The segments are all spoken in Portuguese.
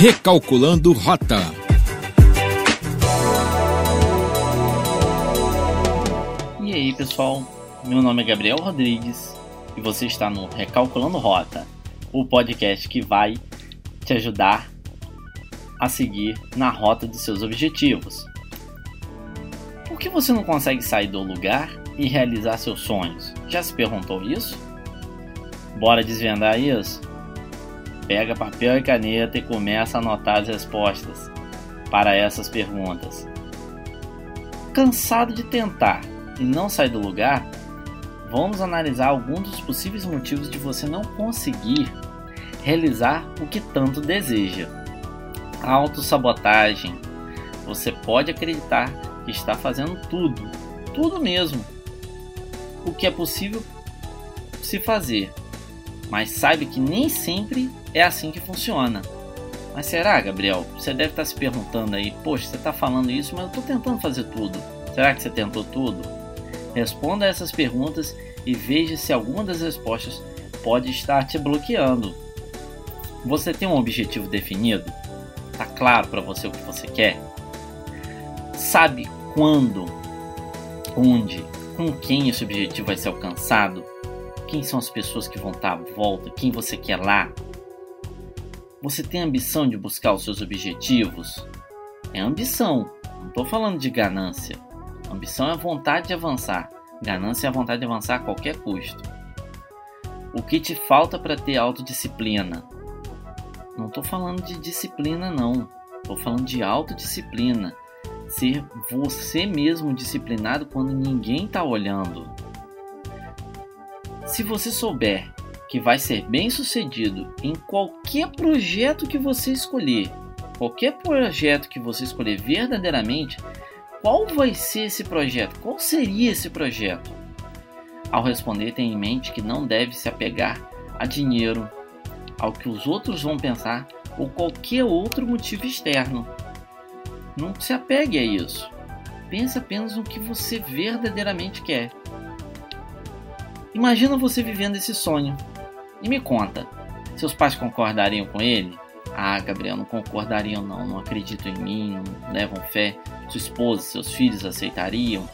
Recalculando Rota. E aí, pessoal? Meu nome é Gabriel Rodrigues e você está no Recalculando Rota, o podcast que vai te ajudar a seguir na rota dos seus objetivos. Por que você não consegue sair do lugar e realizar seus sonhos? Já se perguntou isso? Bora desvendar isso? Pega papel e caneta e começa a anotar as respostas para essas perguntas. Cansado de tentar e não sair do lugar? Vamos analisar alguns dos possíveis motivos de você não conseguir realizar o que tanto deseja. Autossabotagem. Você pode acreditar que está fazendo tudo, tudo mesmo, o que é possível se fazer, mas saiba que nem sempre é assim que funciona. Mas será, Gabriel? Você deve estar se perguntando aí, poxa, você está falando isso, mas eu estou tentando fazer tudo. Será que você tentou tudo? Responda essas perguntas e veja se alguma das respostas pode estar te bloqueando. Você tem um objetivo definido? Está claro para você o que você quer? Sabe quando, onde, com quem esse objetivo vai ser alcançado? Quem são as pessoas que vão estar à volta? Quem você quer lá? Você tem ambição de buscar os seus objetivos? É ambição, não estou falando de ganância. Ambição é a vontade de avançar, ganância é a vontade de avançar a qualquer custo. O que te falta para ter autodisciplina? Não estou falando de disciplina, não. Estou falando de autodisciplina. Ser você mesmo disciplinado quando ninguém está olhando. Se você souber que vai ser bem sucedido em qualquer projeto que você escolher, qualquer projeto que você escolher verdadeiramente, qual vai ser esse projeto? Qual seria esse projeto? Ao responder, tenha em mente que não deve se apegar a dinheiro, ao que os outros vão pensar ou qualquer outro motivo externo. Não se apegue a isso. Pense apenas no que você verdadeiramente quer. Imagina você vivendo esse sonho e me conta, seus pais concordariam com ele? Ah, Gabriel, não concordariam não, não acreditam em mim, não levam fé. Sua esposa, seus filhos aceitariam?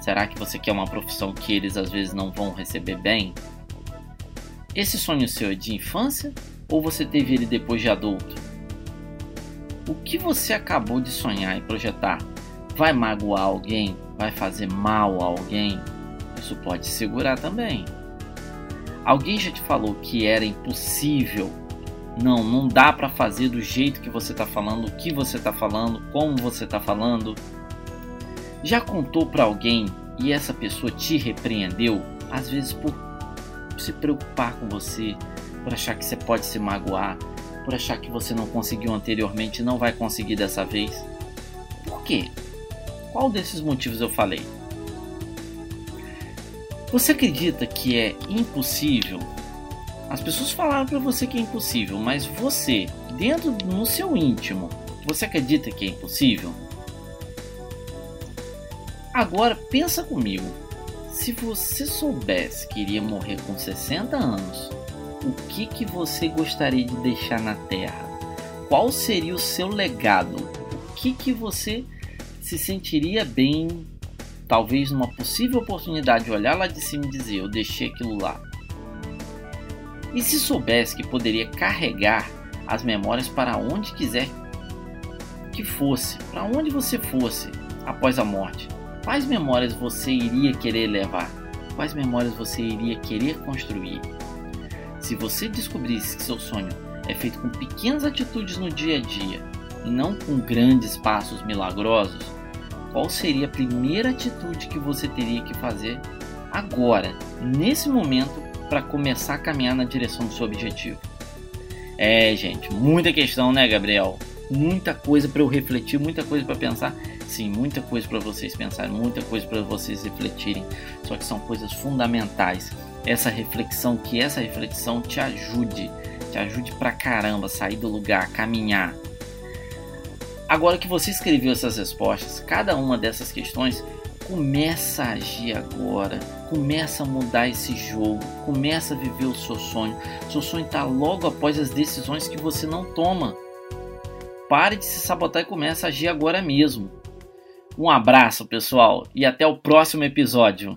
Será que você quer uma profissão que eles às vezes não vão receber bem? Esse sonho seu é de infância ou você teve ele depois de adulto? O que você acabou de sonhar e projetar vai magoar alguém? Vai fazer mal a alguém? Isso pode segurar também. Alguém já te falou que era impossível? Não, não dá para fazer do jeito que você está falando, o que você está falando, como você está falando. Já contou para alguém e essa pessoa te repreendeu, às vezes por se preocupar com você, por achar que você pode se magoar, por achar que você não conseguiu anteriormente e não vai conseguir dessa vez? Por quê? Qual desses motivos eu falei? Você acredita que é impossível? As pessoas falaram para você que é impossível, mas você, dentro no seu íntimo, você acredita que é impossível? Agora pensa comigo. Se você soubesse que iria morrer com 60 anos, o que que você gostaria de deixar na Terra? Qual seria o seu legado? O que que você se sentiria bem talvez numa possível oportunidade de olhar lá de cima e dizer: Eu deixei aquilo lá. E se soubesse que poderia carregar as memórias para onde quiser que fosse, para onde você fosse após a morte, quais memórias você iria querer levar? Quais memórias você iria querer construir? Se você descobrisse que seu sonho é feito com pequenas atitudes no dia a dia e não com grandes passos milagrosos, qual seria a primeira atitude que você teria que fazer agora, nesse momento, para começar a caminhar na direção do seu objetivo? É, gente, muita questão, né, Gabriel? Muita coisa para eu refletir, muita coisa para pensar. Sim, muita coisa para vocês pensarem, muita coisa para vocês refletirem. Só que são coisas fundamentais. Essa reflexão, que essa reflexão te ajude, te ajude pra caramba sair do lugar, caminhar, Agora que você escreveu essas respostas, cada uma dessas questões, começa a agir agora, começa a mudar esse jogo, começa a viver o seu sonho. Seu sonho está logo após as decisões que você não toma. pare de se sabotar e comece a agir agora mesmo. Um abraço, pessoal, e até o próximo episódio.